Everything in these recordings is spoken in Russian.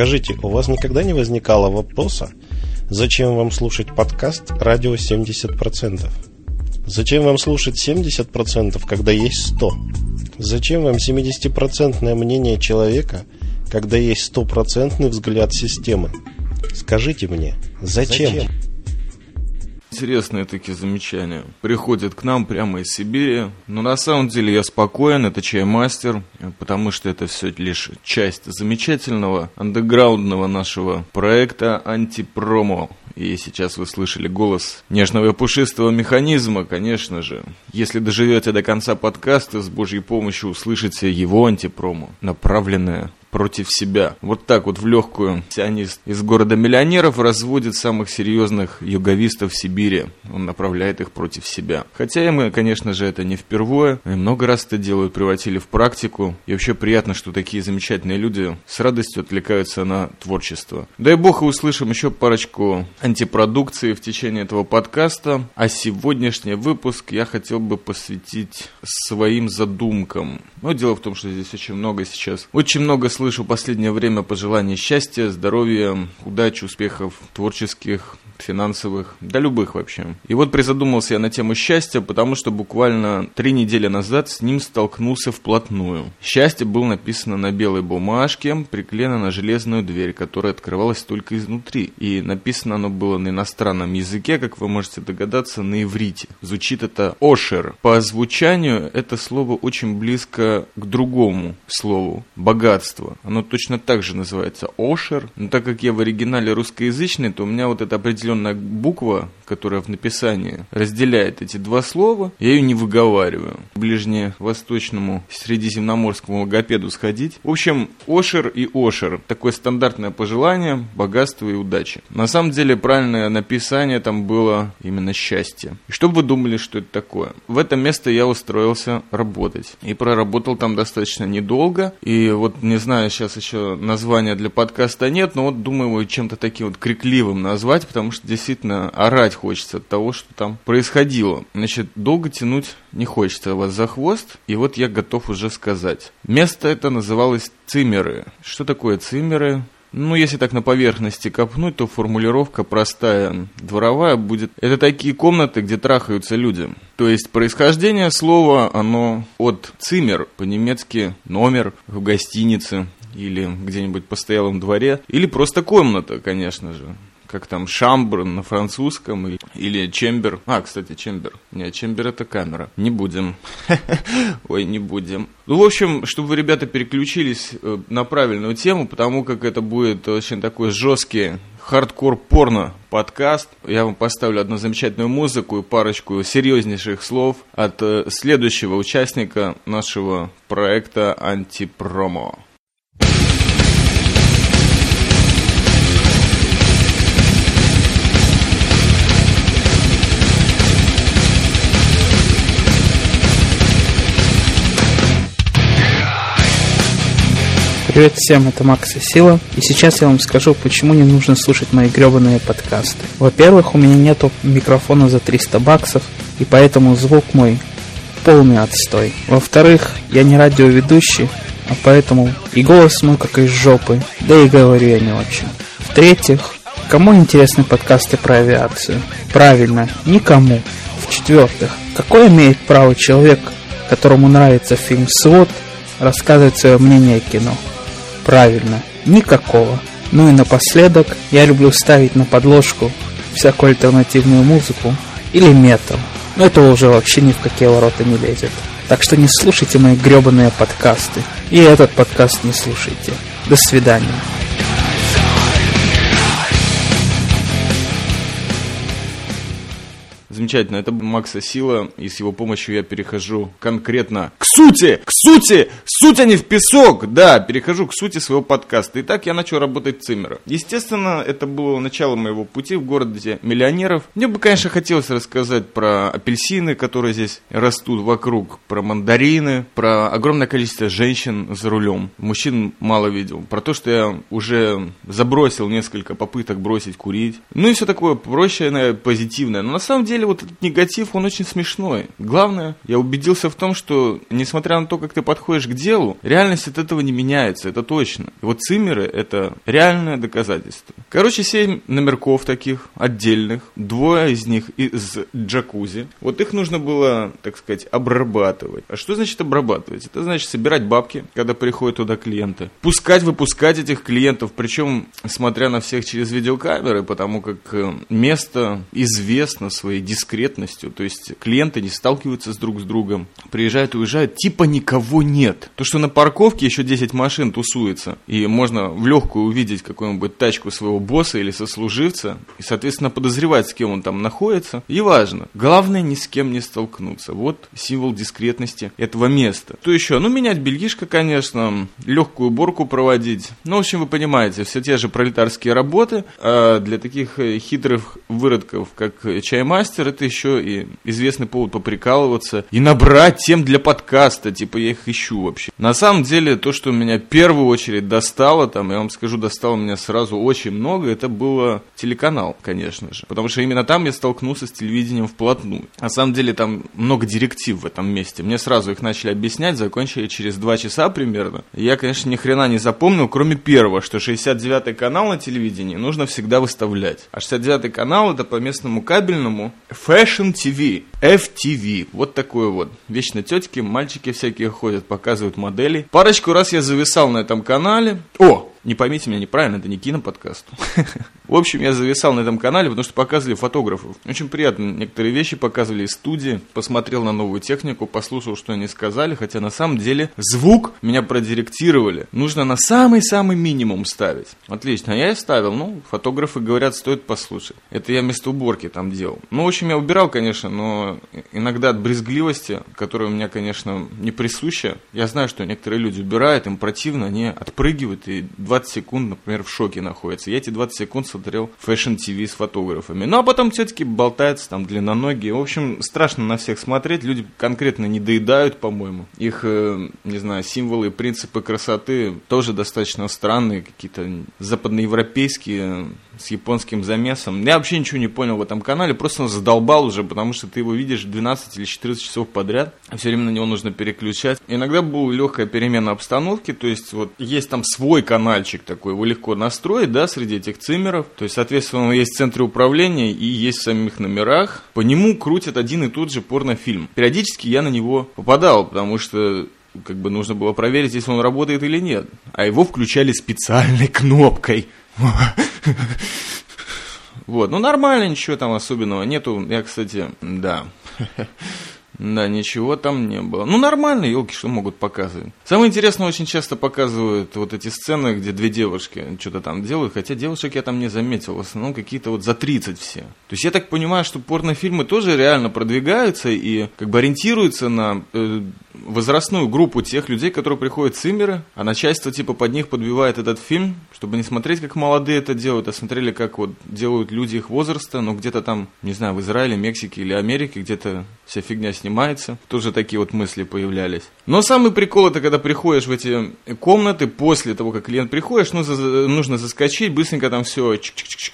Скажите, у вас никогда не возникало вопроса, зачем вам слушать подкаст «Радио 70%»? Зачем вам слушать 70%, когда есть 100%? Зачем вам 70% мнение человека, когда есть стопроцентный взгляд системы? Скажите мне, зачем? зачем? Интересные такие замечания. Приходят к нам прямо из Сибири. Но на самом деле я спокоен, это чаймастер, потому что это все лишь часть замечательного андеграундного нашего проекта антипромо. И сейчас вы слышали голос нежного и пушистого механизма, конечно же. Если доживете до конца подкаста, с Божьей помощью услышите его антипромо, направленное против себя. Вот так вот в легкую сионист из города миллионеров разводит самых серьезных юговистов Сибири. Он направляет их против себя. Хотя и конечно же, это не впервые. И много раз это делают, превратили в практику. И вообще приятно, что такие замечательные люди с радостью отвлекаются на творчество. Дай бог и услышим еще парочку антипродукции в течение этого подкаста. А сегодняшний выпуск я хотел бы посвятить своим задумкам. Но дело в том, что здесь очень много сейчас, очень много слышу в последнее время пожеланий счастья, здоровья, удачи, успехов творческих, финансовых, да любых вообще. И вот призадумался я на тему счастья, потому что буквально три недели назад с ним столкнулся вплотную. Счастье было написано на белой бумажке, приклеено на железную дверь, которая открывалась только изнутри. И написано оно было на иностранном языке, как вы можете догадаться, на иврите. Звучит это «ошер». По звучанию это слово очень близко к другому слову – «богатство». Оно точно так же называется «ошер», но так как я в оригинале русскоязычный, то у меня вот определение определенная буква, которая в написании разделяет эти два слова, я ее не выговариваю. Ближневосточному средиземноморскому логопеду сходить. В общем, Ошер и Ошер. Такое стандартное пожелание, богатства и удачи. На самом деле, правильное написание там было именно счастье. И что вы думали, что это такое? В это место я устроился работать. И проработал там достаточно недолго. И вот, не знаю, сейчас еще названия для подкаста нет, но вот думаю его чем-то таким вот крикливым назвать, потому что действительно орать хочется от того, что там происходило. Значит, долго тянуть не хочется вас за хвост, и вот я готов уже сказать. Место это называлось Цимеры. Что такое Цимеры? Ну, если так на поверхности копнуть, то формулировка простая, дворовая будет. Это такие комнаты, где трахаются люди. То есть происхождение слова, оно от цимер, по-немецки номер в гостинице или где-нибудь постоялом дворе, или просто комната, конечно же как там, шамбр на французском или, или чембер. А, кстати, чембер. Нет, чембер это камера. Не будем. Ой, не будем. Ну, в общем, чтобы вы, ребята, переключились э, на правильную тему, потому как это будет очень такой жесткий хардкор-порно подкаст. Я вам поставлю одну замечательную музыку и парочку серьезнейших слов от э, следующего участника нашего проекта «Антипромо». Привет всем, это Макс и Сила, и сейчас я вам скажу, почему не нужно слушать мои гребаные подкасты. Во-первых, у меня нету микрофона за 300 баксов, и поэтому звук мой полный отстой. Во-вторых, я не радиоведущий, а поэтому и голос мой как из жопы, да и говорю я не очень. В-третьих, кому интересны подкасты про авиацию? Правильно, никому. В-четвертых, какое имеет право человек, которому нравится фильм «Свод», рассказывать свое мнение о кино? Правильно, никакого. Ну и напоследок, я люблю ставить на подложку всякую альтернативную музыку или метал. Но это уже вообще ни в какие ворота не лезет. Так что не слушайте мои гребаные подкасты. И этот подкаст не слушайте. До свидания. Замечательно. Это Макса Сила, и с его помощью я перехожу конкретно к сути, к сути, суть, а не в песок. Да, перехожу к сути своего подкаста. Итак, я начал работать Циммера. Естественно, это было начало моего пути в городе миллионеров. Мне бы, конечно, хотелось рассказать про апельсины, которые здесь растут вокруг, про мандарины, про огромное количество женщин за рулем. Мужчин мало видел. Про то, что я уже забросил несколько попыток бросить курить. Ну и все такое прощенное, позитивное. Но на самом деле вот этот негатив, он очень смешной. Главное, я убедился в том, что несмотря на то, как ты подходишь к делу, реальность от этого не меняется, это точно. И вот циммеры – это реальное доказательство. Короче, семь номерков таких отдельных, двое из них из джакузи. Вот их нужно было, так сказать, обрабатывать. А что значит обрабатывать? Это значит собирать бабки, когда приходят туда клиенты. Пускать, выпускать этих клиентов, причем, смотря на всех через видеокамеры, потому как э, место известно своей дискретностью, то есть клиенты не сталкиваются с друг с другом, приезжают уезжают, типа никого нет. То, что на парковке еще 10 машин тусуется, и можно в легкую увидеть какую-нибудь тачку своего босса или сослуживца, и, соответственно, подозревать, с кем он там находится, и важно. Главное, ни с кем не столкнуться. Вот символ дискретности этого места. То еще? Ну, менять бельишко, конечно, легкую уборку проводить. Ну, в общем, вы понимаете, все те же пролетарские работы. А для таких э, хитрых выродков, как чаймастер, это еще и известный повод поприкалываться и набрать тем для подкаста. Типа, я их ищу вообще. На самом деле, то, что меня в первую очередь достало, там, я вам скажу, достало меня сразу очень много, это было телеканал, конечно же. Потому что именно там я столкнулся с телевидением вплотную. На самом деле, там много директив в этом месте. Мне сразу их начали объяснять, закончили через два часа примерно. Я, конечно, ни хрена не запомнил, кроме первого, что 69-й канал на телевидении нужно всегда выставлять. А 69-й канал это по местному кабельному Fashion TV, FTV. Вот такое вот. Вечно тетки, мальчики всякие ходят, показывают модели. Парочку раз я зависал на этом канале. О, не поймите меня неправильно, это не киноподкаст. В общем, я зависал на этом канале, потому что показывали фотографов. Очень приятно. Некоторые вещи показывали из студии. Посмотрел на новую технику, послушал, что они сказали. Хотя на самом деле звук меня продиректировали. Нужно на самый-самый минимум ставить. Отлично. А я и ставил. Ну, фотографы говорят, стоит послушать. Это я вместо уборки там делал. Ну, в общем, я убирал, конечно, но иногда от брезгливости, которая у меня, конечно, не присуща. Я знаю, что некоторые люди убирают, им противно, они отпрыгивают и 20 секунд, например, в шоке находятся. Я эти 20 секунд смотрел Fashion TV с фотографами. Ну, а потом все-таки болтаются там длинноногие. В общем, страшно на всех смотреть. Люди конкретно не доедают, по-моему. Их, э, не знаю, символы и принципы красоты тоже достаточно странные, какие-то западноевропейские с японским замесом. Я вообще ничего не понял в этом канале, просто задолбал уже, потому что ты его видишь 12 или 14 часов подряд, все время на него нужно переключать. Иногда была легкая перемена обстановки, то есть вот есть там свой канальчик такой, его легко настроить, да, среди этих циммеров. То есть, соответственно, он есть в центре управления и есть в самих номерах. По нему крутят один и тот же порнофильм. Периодически я на него попадал, потому что как бы нужно было проверить, если он работает или нет. А его включали специальной кнопкой. Вот, ну нормально, ничего там особенного нету. Я, кстати, да. Да, ничего там не было. Ну, нормально, елки, что могут показывать. Самое интересное, очень часто показывают вот эти сцены, где две девушки что-то там делают, хотя девушек я там не заметил, в основном какие-то вот за 30 все. То есть я так понимаю, что порнофильмы тоже реально продвигаются и как бы ориентируются на э, возрастную группу тех людей, которые приходят с Циммеры, а начальство типа под них подбивает этот фильм, чтобы не смотреть, как молодые это делают, а смотрели, как вот делают люди их возраста, но где-то там, не знаю, в Израиле, Мексике или Америке, где-то вся фигня снимается. Тоже такие вот мысли появлялись. Но самый прикол это, когда приходишь в эти комнаты, после того, как клиент приходишь, ну, за, нужно заскочить, быстренько там все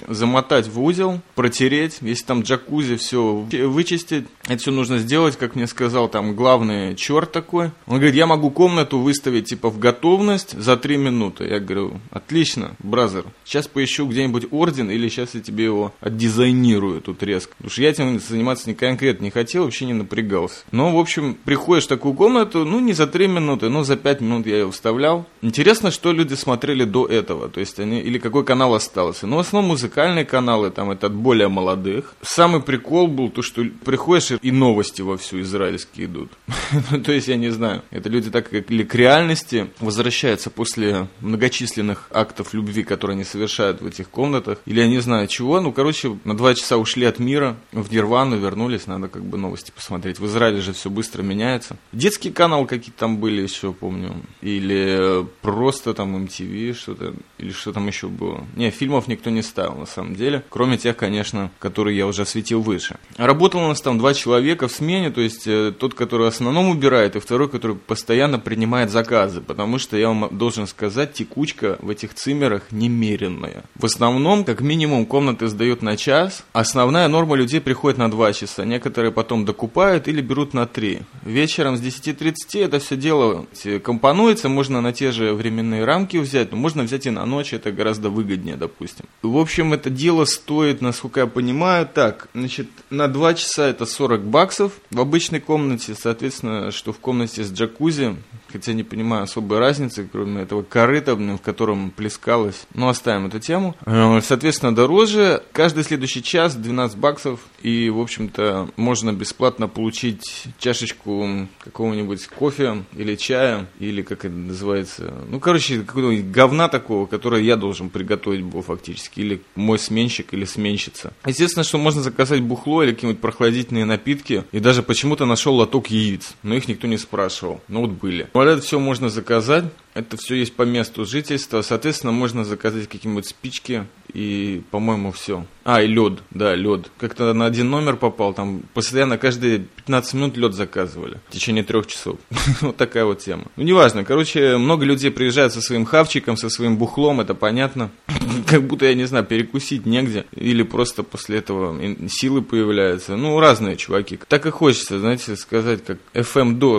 замотать в узел, протереть, если там джакузи, все вычистить. Это все нужно сделать, как мне сказал там главный черт такой. Он говорит, я могу комнату выставить типа в готовность за три минуты. Я говорю, отлично, бразер. Сейчас поищу где-нибудь орден или сейчас я тебе его отдизайнирую тут резко. Потому что я этим заниматься не конкретно не хотел, вообще не напрягался. Но, в общем, приходишь в такую комнату, ну, не за три минуты, но за пять минут я ее вставлял. Интересно, что люди смотрели до этого. То есть они, или какой канал остался. Ну, в основном музыкальные каналы, там, это от более молодых. Самый прикол был то, что приходишь и новости во всю израильские идут. Ну, то есть, я не знаю, это люди так или к реальности возвращаются после многочисленных актов любви, которые они совершают в этих комнатах, или я не знаю чего. Ну, короче, на два часа ушли от мира, в Нирвану вернулись, надо как бы новости посмотреть. В Израиле же все быстро меняется. Детский канал какие-то там были еще, помню. Или просто там MTV что-то, или что там еще было. Не, фильмов никто не ставил на самом деле, кроме тех, конечно, которые я уже осветил выше. Работало у нас там два человека в смене, то есть э, тот, который в основном убирает, и второй, который постоянно принимает заказы, потому что я вам должен сказать, текучка в этих циммерах немеренная. В основном, как минимум, комнаты сдают на час, основная норма людей приходит на 2 часа, некоторые потом докупают или берут на 3. Вечером с 10.30 это все дело компонуется, можно на те же временные рамки взять, но можно взять и на ночь, это гораздо выгоднее, допустим. В общем, это дело стоит, насколько я понимаю, так, значит, на 2 часа это 40 баксов в обычной комнате, соответственно, что в комнате с джакузи, хотя не понимаю особой разницы, кроме этого корыта, в котором плескалось, но оставим эту тему. Э, соответственно, дороже, каждый следующий час 12 баксов, и, в общем-то, можно бесплатно получить чашечку какого-нибудь кофе или чая, или как это называется, ну, короче, какого-нибудь говна такого, которое я должен приготовить был фактически, или мой сменщик, или сменщица. Естественно, что можно заказать бухло или какие-нибудь прохладительные напитки, и даже почему-то нашел лоток яиц, но их никто не спрашивал, но вот были. Это все можно заказать, это все есть по месту жительства. Соответственно, можно заказать какие-нибудь спички и, по-моему, все. А, и лед, да, лед. Как-то на один номер попал, там постоянно каждые 15 минут лед заказывали в течение трех часов. вот такая вот тема. Ну, неважно. Короче, много людей приезжают со своим хавчиком, со своим бухлом, это понятно. как будто, я не знаю, перекусить негде. Или просто после этого силы появляются. Ну, разные чуваки. Так и хочется, знаете, сказать, как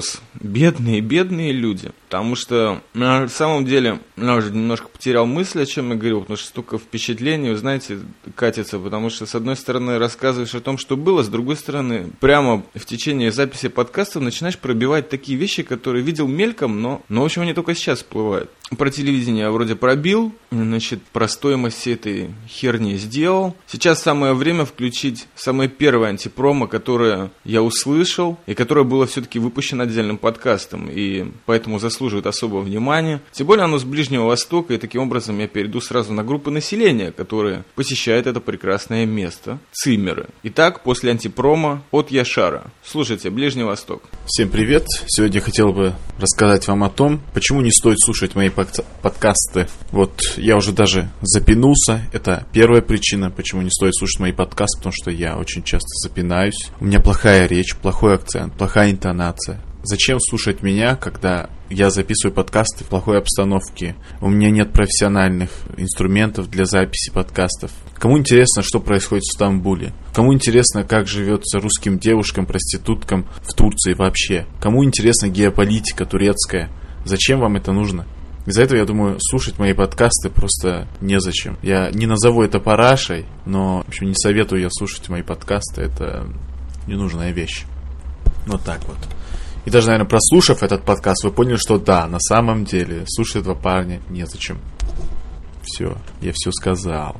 FM-DOS. Бедные, бедные люди. Потому что на самом деле я уже немножко потерял мысль, о чем я говорил, потому что столько впечатлений, вы знаете, катится, потому что с одной стороны рассказываешь о том, что было, с другой стороны прямо в течение записи подкаста начинаешь пробивать такие вещи, которые видел мельком, но, но в общем они только сейчас всплывают. Про телевидение я вроде пробил, значит, про стоимость всей этой херни сделал. Сейчас самое время включить самое первое антипромо, которое я услышал, и которое было все-таки выпущено отдельным подкастом, и поэтому заслуживает особого внимания. Тем более оно с Ближнего Востока, и таким образом я перейду сразу на группы населения, которые посещают это прекрасное место. Циммеры. Итак, после антипрома от Яшара. Слушайте, Ближний Восток. Всем привет. Сегодня хотел бы рассказать вам о том, почему не стоит слушать мои подкасты. Вот я уже даже запинулся. Это первая причина, почему не стоит слушать мои подкасты, потому что я очень часто запинаюсь. У меня плохая речь, плохой акцент, плохая интонация. Зачем слушать меня, когда я записываю подкасты в плохой обстановке? У меня нет профессиональных инструментов для записи подкастов. Кому интересно, что происходит в Стамбуле? Кому интересно, как живется русским девушкам, проституткам в Турции вообще? Кому интересна геополитика турецкая? Зачем вам это нужно? Из-за этого, я думаю, слушать мои подкасты просто незачем. Я не назову это парашей, но, в общем, не советую я слушать мои подкасты. Это ненужная вещь. Вот так вот. И даже, наверное, прослушав этот подкаст, вы поняли, что да, на самом деле, слушать этого парня незачем. Все, я все сказал.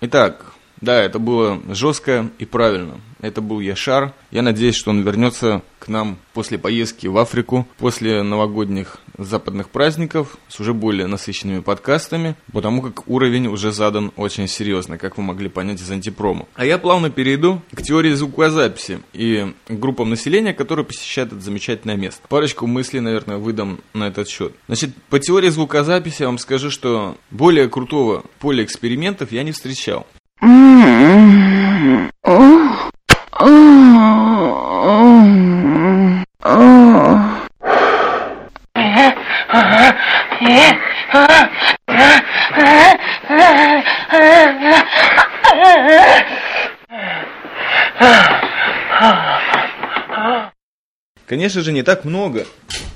Итак, да, это было жестко и правильно. Это был Яшар. Я надеюсь, что он вернется к нам после поездки в Африку, после новогодних западных праздников с уже более насыщенными подкастами, потому как уровень уже задан очень серьезно, как вы могли понять из антипрома. А я плавно перейду к теории звукозаписи и группам населения, которые посещают это замечательное место. Парочку мыслей, наверное, выдам на этот счет. Значит, по теории звукозаписи я вам скажу, что более крутого поля экспериментов я не встречал. Конечно же, не так много.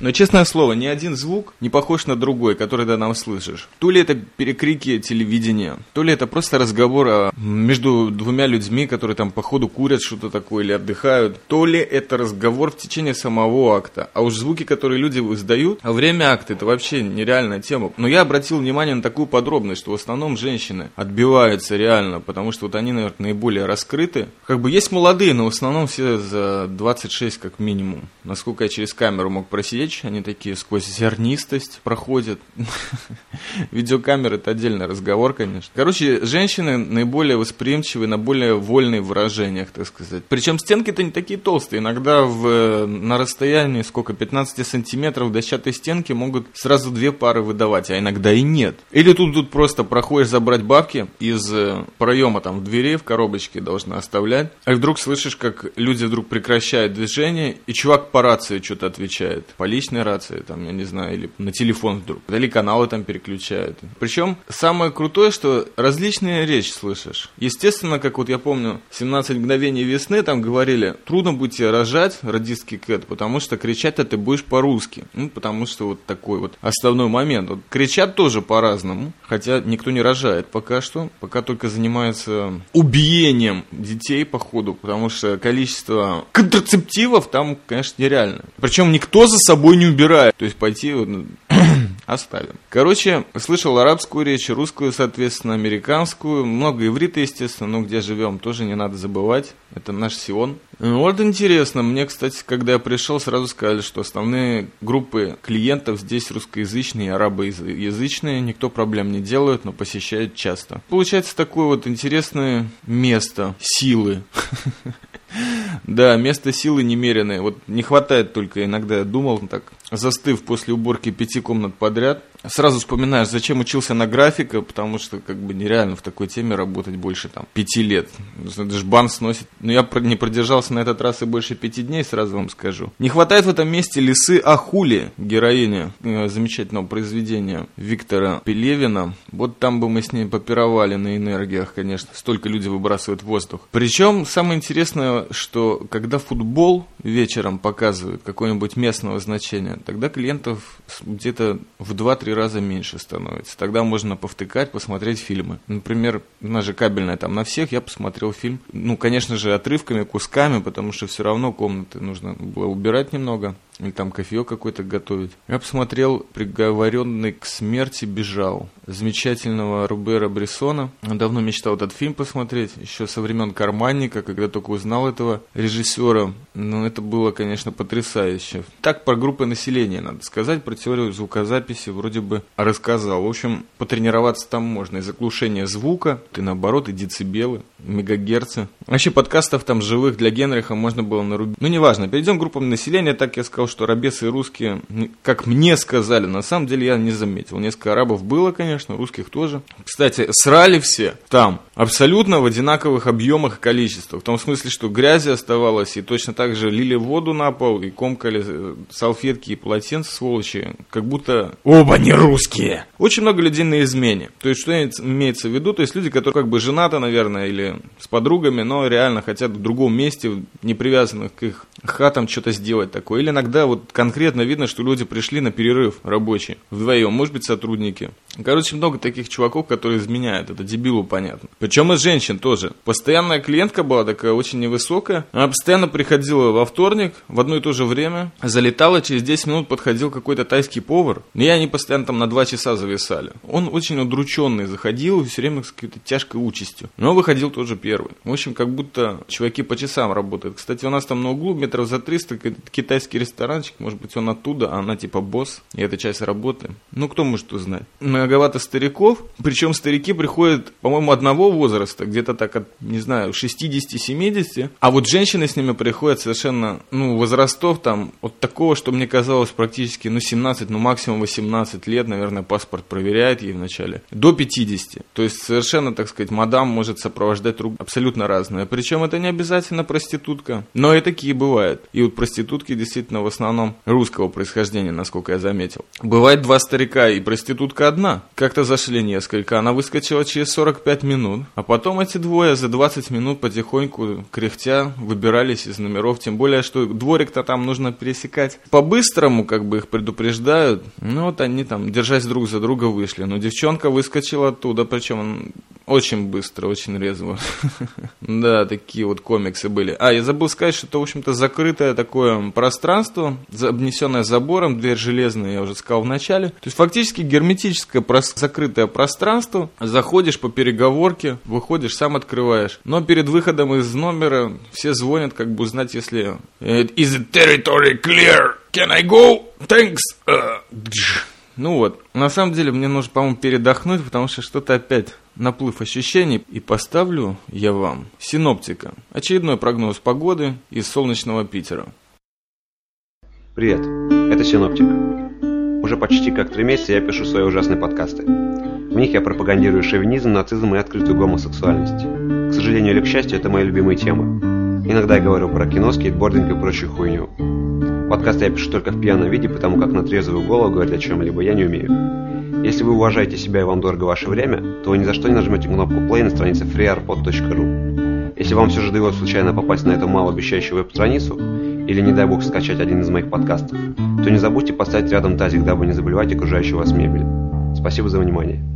Но, честное слово, ни один звук не похож на другой, который ты нам слышишь. То ли это перекрики телевидения, то ли это просто разговор а, между двумя людьми, которые там по ходу курят что-то такое или отдыхают, то ли это разговор в течение самого акта. А уж звуки, которые люди издают во время акта, это вообще нереальная тема. Но я обратил внимание на такую подробность, что в основном женщины отбиваются реально, потому что вот они, наверное, наиболее раскрыты. Как бы есть молодые, но в основном все за 26 как минимум. Насколько я через камеру мог просидеть речь, они такие сквозь зернистость проходят. Видеокамера это отдельный разговор, конечно. Короче, женщины наиболее восприимчивы на более вольные выражениях, так сказать. Причем стенки-то не такие толстые. Иногда в, на расстоянии сколько, 15 сантиметров дощатой стенки могут сразу две пары выдавать, а иногда и нет. Или тут, тут просто проходишь забрать бабки из э, проема там в двери, в коробочке должны оставлять, а вдруг слышишь, как люди вдруг прекращают движение, и чувак по рации что-то отвечает. По личной рации, там, я не знаю, или на телефон вдруг. Или каналы там переключают. Причем самое крутое, что различные речь слышишь. Естественно, как вот я помню, 17 мгновений весны там говорили, трудно будет тебе рожать, радистский кэт, потому что кричать-то ты будешь по-русски. Ну, потому что вот такой вот основной момент. Вот кричат тоже по-разному, хотя никто не рожает пока что. Пока только занимаются убиением детей, походу, потому что количество контрацептивов там, конечно, нереально. Причем никто за собой не убирает. То есть пойти вот, оставим. Короче, слышал арабскую речь, русскую, соответственно, американскую, много иврита, естественно, но где живем, тоже не надо забывать. Это наш Сион. Вот интересно, мне, кстати, когда я пришел, сразу сказали, что основные группы клиентов здесь русскоязычные и арабоязычные, никто проблем не делает, но посещают часто. Получается такое вот интересное место силы. Да, место силы немеренное. Вот не хватает только, иногда думал так, застыв после уборки пяти комнат подряд, сразу вспоминаешь, зачем учился на графика, потому что как бы нереально в такой теме работать больше там пяти лет. Даже бан сносит. Но я не продержался на этот раз и больше пяти дней, сразу вам скажу. Не хватает в этом месте лисы Ахули, героиня э, замечательного произведения Виктора Пелевина. Вот там бы мы с ней попировали на энергиях, конечно. Столько люди выбрасывают в воздух. Причем самое интересное, что когда футбол вечером показывают какое-нибудь местного значения, тогда клиентов где-то в 2-3 раза меньше становится. Тогда можно повтыкать, посмотреть фильмы. Например, у нас же кабельная там на всех, я посмотрел фильм. Ну, конечно же, отрывками, кусками, потому что все равно комнаты нужно было убирать немного или там кофе какой-то готовить. Я посмотрел «Приговоренный к смерти бежал» замечательного Рубера Брессона. Давно мечтал этот фильм посмотреть, еще со времен «Карманника», когда только узнал этого режиссера. Но это было, конечно, потрясающе. Так про группы населения, надо сказать, про теорию звукозаписи вроде бы рассказал. В общем, потренироваться там можно. И заглушение звука, и наоборот, и децибелы, мегагерцы. Вообще подкастов там живых для Генриха можно было нарубить. Ну, неважно, перейдем к группам населения, так я сказал, что арабесы и русские, как мне сказали, на самом деле я не заметил. Несколько арабов было, конечно, русских тоже. Кстати, срали все там абсолютно в одинаковых объемах и количествах. В том смысле, что грязи оставалось, и точно так же лили воду на пол, и комкали э, салфетки и полотенца, сволочи, как будто оба не русские. Очень много людей на измене. То есть, что имеется в виду? То есть, люди, которые как бы женаты, наверное, или с подругами, но реально хотят в другом месте, не привязанных к их хатам, что-то сделать такое. Или иногда вот конкретно видно, что люди пришли на перерыв рабочий вдвоем, может быть, сотрудники. Короче, много таких чуваков, которые изменяют, это дебилу понятно. Причем и женщин тоже. Постоянная клиентка была такая очень невысокая, она постоянно приходила во вторник в одно и то же время, залетала, через 10 минут подходил какой-то тайский повар, и они постоянно там на 2 часа зависали. Он очень удрученный заходил все время с какой-то тяжкой участью. Но выходил тоже первый. В общем, как будто чуваки по часам работают. Кстати, у нас там на углу метров за 300 китайский ресторан ресторанчик, может быть, он оттуда, а она типа босс, и это часть работы. Ну, кто может узнать? Многовато стариков, причем старики приходят, по-моему, одного возраста, где-то так от, не знаю, 60-70, а вот женщины с ними приходят совершенно, ну, возрастов там, от такого, что мне казалось практически, ну, 17, ну, максимум 18 лет, наверное, паспорт проверяет ей вначале, до 50. То есть совершенно, так сказать, мадам может сопровождать друг абсолютно разное. Причем это не обязательно проститутка, но и такие бывают. И вот проститутки действительно в основном русского происхождения, насколько я заметил. Бывает два старика и проститутка одна. Как-то зашли несколько, она выскочила через 45 минут, а потом эти двое за 20 минут потихоньку, кряхтя, выбирались из номеров, тем более, что дворик-то там нужно пересекать. По-быстрому, как бы их предупреждают, ну вот они там, держась друг за друга, вышли. Но девчонка выскочила оттуда, причем очень быстро, очень резво. Да, такие вот комиксы были. А, я забыл сказать, что это, в общем-то, закрытое такое пространство, обнесенное забором, дверь железная, я уже сказал в начале. То есть, фактически герметическое закрытое пространство. Заходишь по переговорке, выходишь, сам открываешь. Но перед выходом из номера все звонят, как бы узнать, если... Is the territory clear? Can I go? Thanks. Uh, ну вот, на самом деле мне нужно, по-моему, передохнуть, потому что что-то опять наплыв ощущений. И поставлю я вам синоптика. Очередной прогноз погоды из солнечного Питера. Привет, это Синоптик. Уже почти как три месяца я пишу свои ужасные подкасты. В них я пропагандирую шовинизм, нацизм и открытую гомосексуальность. К сожалению или к счастью, это мои любимые темы. Иногда я говорю про кино, скейтбординг и прочую хуйню. Подкасты я пишу только в пьяном виде, потому как на трезвую голову говорить о чем-либо я не умею. Если вы уважаете себя и вам дорого ваше время, то вы ни за что не нажмете кнопку play на странице freearpod.ru. Если вам все же довелось случайно попасть на эту малообещающую веб-страницу, или не дай бог скачать один из моих подкастов, то не забудьте поставить рядом тазик, дабы не заболевать окружающую вас мебель. Спасибо за внимание.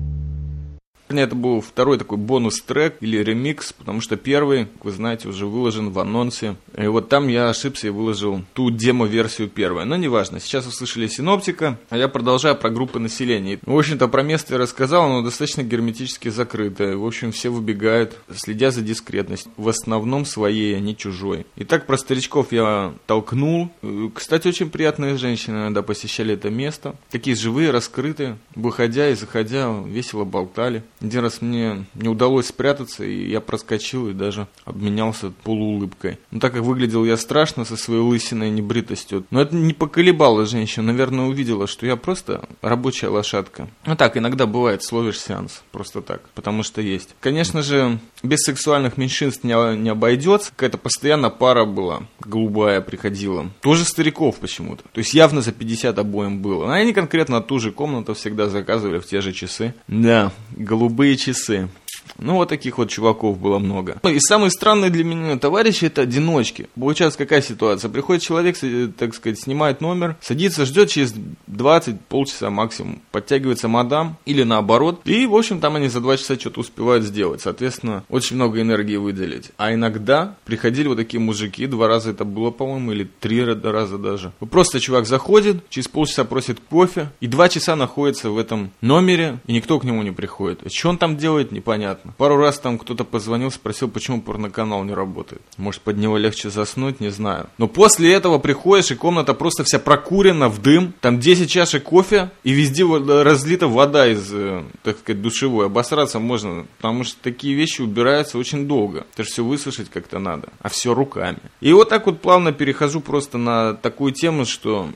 Это был второй такой бонус-трек или ремикс, потому что первый, как вы знаете, уже выложен в анонсе. И вот там я ошибся и выложил ту демо-версию первой. Но неважно, сейчас услышали синоптика, а я продолжаю про группы населения. В общем-то, про место я рассказал, оно достаточно герметически закрытое. В общем, все выбегают, следя за дискретностью. В основном своей, а не чужой. Итак, про старичков я толкнул. Кстати, очень приятные женщины иногда посещали это место. Такие живые, раскрытые. Выходя и заходя, весело болтали. Один раз мне не удалось спрятаться, и я проскочил и даже обменялся полуулыбкой. Но так как выглядел я страшно со своей лысиной небритостью, но это не поколебало женщину, наверное, увидела, что я просто рабочая лошадка. Ну так, иногда бывает, словишь сеанс, просто так, потому что есть. Конечно же, без сексуальных меньшинств не, не обойдется, какая-то постоянно пара была, голубая приходила. Тоже стариков почему-то, то есть явно за 50 обоим было. Но они конкретно ту же комнату всегда заказывали в те же часы. Да, голубая голубые часы. Ну, вот таких вот чуваков было много. Ну, и самые странные для меня товарищи это одиночки. Получается, какая ситуация? Приходит человек, так сказать, снимает номер, садится, ждет через 20 полчаса максимум. Подтягивается мадам или наоборот. И, в общем, там они за 2 часа что-то успевают сделать. Соответственно, очень много энергии выделить. А иногда приходили вот такие мужики, два раза это было, по-моему, или три раза даже. Просто чувак заходит, через полчаса просит кофе, и два часа находится в этом номере, и никто к нему не приходит. Что он там делает, непонятно. Пару раз там кто-то позвонил, спросил, почему порноканал не работает. Может, под него легче заснуть, не знаю. Но после этого приходишь, и комната просто вся прокурена в дым. Там 10 чашек кофе, и везде разлита вода из, э, так сказать, душевой. Обосраться можно, потому что такие вещи убираются очень долго. Это же все высушить как-то надо. А все руками. И вот так вот плавно перехожу просто на такую тему, что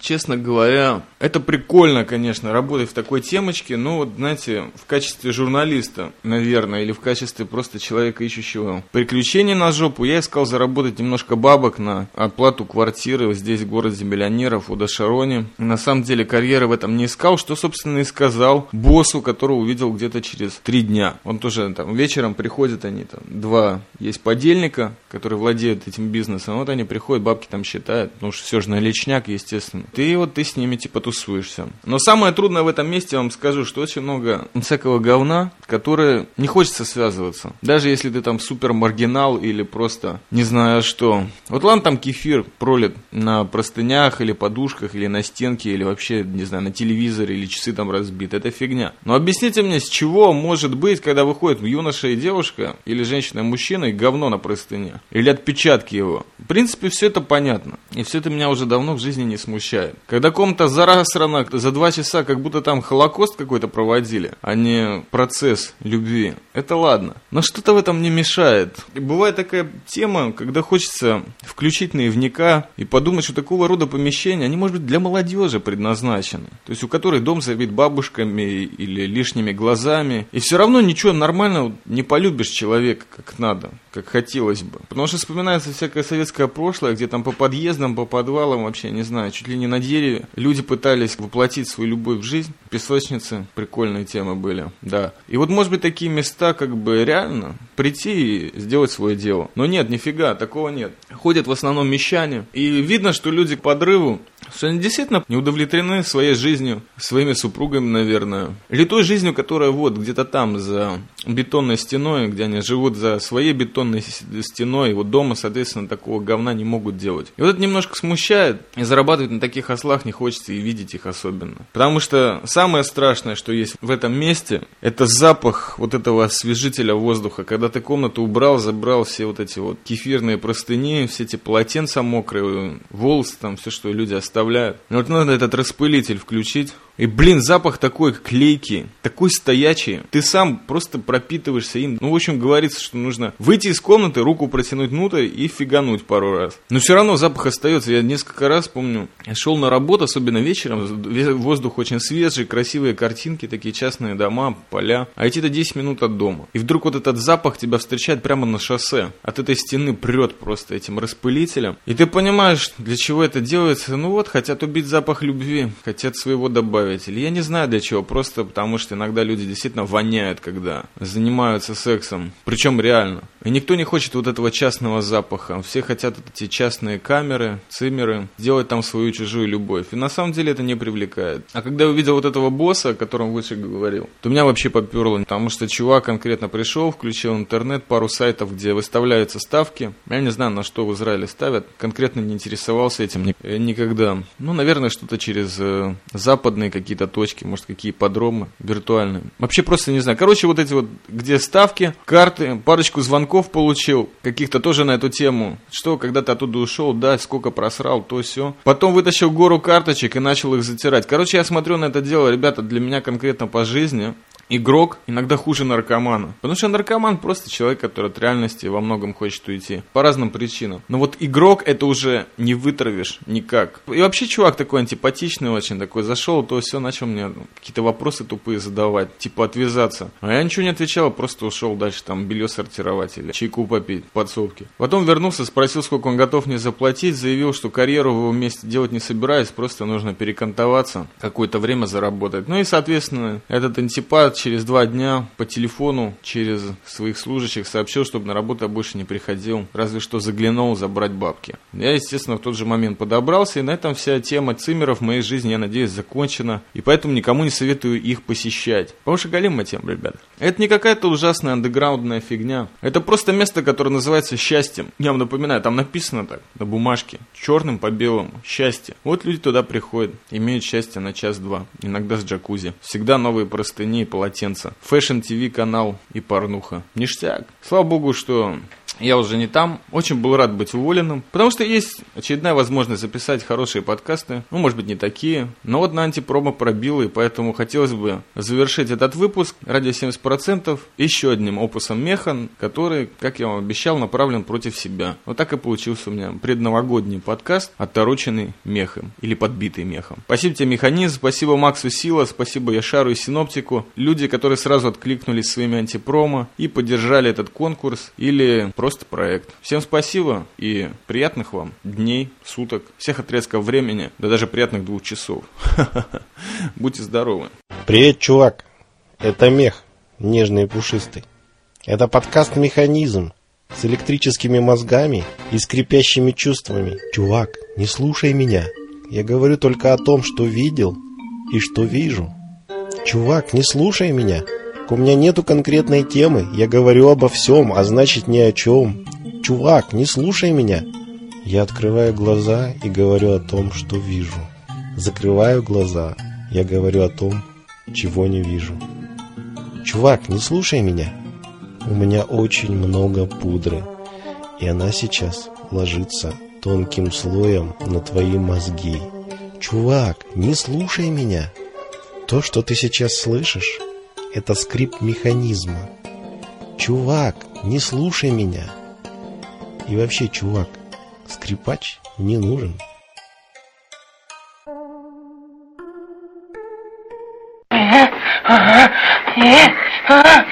Честно говоря, это прикольно, конечно, работать в такой темочке, но вот, знаете, в качестве журналиста, наверное, или в качестве просто человека, ищущего приключений на жопу, я искал заработать немножко бабок на оплату квартиры здесь, в городе миллионеров, у Дашароне. На самом деле, карьеры в этом не искал, что, собственно, и сказал боссу, которого увидел где-то через три дня. Он тоже там вечером приходит, они там, два есть подельника, которые владеют этим бизнесом, вот они приходят, бабки там считают, потому что все же наличняк, естественно интересны. Ты вот ты с ними типа тусуешься. Но самое трудное в этом месте, я вам скажу, что очень много всякого говна, которое не хочется связываться. Даже если ты там супер маргинал или просто не знаю что. Вот ладно там кефир пролит на простынях или подушках или на стенке или вообще, не знаю, на телевизоре или часы там разбиты. Это фигня. Но объясните мне, с чего может быть, когда выходит юноша и девушка или женщина и мужчина и говно на простыне? Или отпечатки его? В принципе, все это понятно. И все это меня уже давно в жизни не смущает смущает. Когда ком-то зарасрано за два часа, как будто там холокост какой-то проводили, а не процесс любви, это ладно. Но что-то в этом не мешает. И бывает такая тема, когда хочется включить наивника и подумать, что такого рода помещения, они, может быть, для молодежи предназначены. То есть у которой дом забит бабушками или лишними глазами. И все равно ничего нормально не полюбишь человека как надо, как хотелось бы. Потому что вспоминается всякое советское прошлое, где там по подъездам, по подвалам вообще, не знаю, чуть ли ли не на дереве. Люди пытались воплотить свою любовь в жизнь. Песочницы, прикольные темы были, да. И вот, может быть, такие места, как бы реально прийти и сделать свое дело. Но нет, нифига, такого нет. Ходят в основном мещане. И видно, что люди к подрыву что они действительно не удовлетворены своей жизнью, своими супругами, наверное. Или той жизнью, которая вот где-то там, за бетонной стеной, где они живут за своей бетонной стеной, вот дома, соответственно, такого говна не могут делать. И вот это немножко смущает, и зарабатывать на таких ослах не хочется и видеть их особенно. Потому что самое страшное, что есть в этом месте, это запах вот этого освежителя воздуха, когда ты комнату убрал, забрал все вот эти вот кефирные простыни, все эти полотенца мокрые, волосы там, все, что люди оставляют. Вот надо этот распылитель включить, и, блин, запах такой клейкий, такой стоячий. Ты сам просто пропитываешься им. Ну, в общем, говорится, что нужно выйти из комнаты, руку протянуть внутрь и фигануть пару раз. Но все равно запах остается. Я несколько раз помню, шел на работу, особенно вечером, воздух очень свежий, красивые картинки, такие частные дома, поля. А идти-то 10 минут от дома. И вдруг вот этот запах тебя встречает прямо на шоссе. От этой стены прет просто этим распылителем. И ты понимаешь, для чего это делается. Ну вот, хотят убить запах любви, хотят своего добавить добавить. я не знаю для чего, просто потому что иногда люди действительно воняют, когда занимаются сексом. Причем реально. И никто не хочет вот этого частного запаха. Все хотят эти частные камеры, цимеры, сделать там свою чужую любовь. И на самом деле это не привлекает. А когда я увидел вот этого босса, о котором выше говорил, то меня вообще поперло. Потому что чувак конкретно пришел, включил интернет, пару сайтов, где выставляются ставки. Я не знаю, на что в Израиле ставят. Конкретно не интересовался этим никогда. Ну, наверное, что-то через э, западные какие-то точки, может, какие подромы виртуальные. Вообще просто не знаю. Короче, вот эти вот, где ставки, карты, парочку звонков получил, каких-то тоже на эту тему. Что, когда ты оттуда ушел, да, сколько просрал, то все. Потом вытащил гору карточек и начал их затирать. Короче, я смотрю на это дело, ребята, для меня конкретно по жизни игрок иногда хуже наркомана. Потому что наркоман просто человек, который от реальности во многом хочет уйти. По разным причинам. Но вот игрок это уже не вытравишь никак. И вообще чувак такой антипатичный очень, такой зашел, то все начал мне какие-то вопросы тупые задавать, типа отвязаться. А я ничего не отвечал, просто ушел дальше там белье сортировать или чайку попить, подсобки. Потом вернулся, спросил, сколько он готов мне заплатить, заявил, что карьеру в его месте делать не собираюсь, просто нужно перекантоваться, какое-то время заработать. Ну и, соответственно, этот антипат через два дня по телефону через своих служащих сообщил, чтобы на работу больше не приходил, разве что заглянул забрать бабки. Я, естественно, в тот же момент подобрался, и на этом вся тема цимеров в моей жизни, я надеюсь, закончена, и поэтому никому не советую их посещать. Потому что галимая тема, ребят. Это не какая-то ужасная андеграундная фигня. Это просто место, которое называется счастьем. Я вам напоминаю, там написано так, на бумажке, черным по белому, счастье. Вот люди туда приходят, имеют счастье на час-два, иногда с джакузи. Всегда новые простыни и полотенца полотенца. Fashion TV канал и порнуха. Ништяк. Слава богу, что я уже не там. Очень был рад быть уволенным, потому что есть очередная возможность записать хорошие подкасты. Ну, может быть, не такие. Но вот на антипромо пробило, и поэтому хотелось бы завершить этот выпуск ради 70% еще одним опусом Механ, который, как я вам обещал, направлен против себя. Вот так и получился у меня предновогодний подкаст, оттороченный мехом или подбитый мехом. Спасибо тебе, Механизм, спасибо Максу Сила, спасибо Яшару и Синоптику. Люди, которые сразу откликнулись своими антипромо и поддержали этот конкурс или просто проект. Всем спасибо и приятных вам дней, суток, всех отрезков времени, да даже приятных двух часов. Будьте здоровы. Привет, чувак. Это мех, нежный и пушистый. Это подкаст «Механизм» с электрическими мозгами и скрипящими чувствами. Чувак, не слушай меня. Я говорю только о том, что видел и что вижу. Чувак, не слушай меня. У меня нету конкретной темы, я говорю обо всем, а значит ни о чем. Чувак, не слушай меня. Я открываю глаза и говорю о том, что вижу. Закрываю глаза, я говорю о том, чего не вижу. Чувак, не слушай меня. У меня очень много пудры, и она сейчас ложится тонким слоем на твои мозги. Чувак, не слушай меня. То, что ты сейчас слышишь, это скрип механизма. Чувак, не слушай меня. И вообще, чувак, скрипач не нужен. Uh-huh.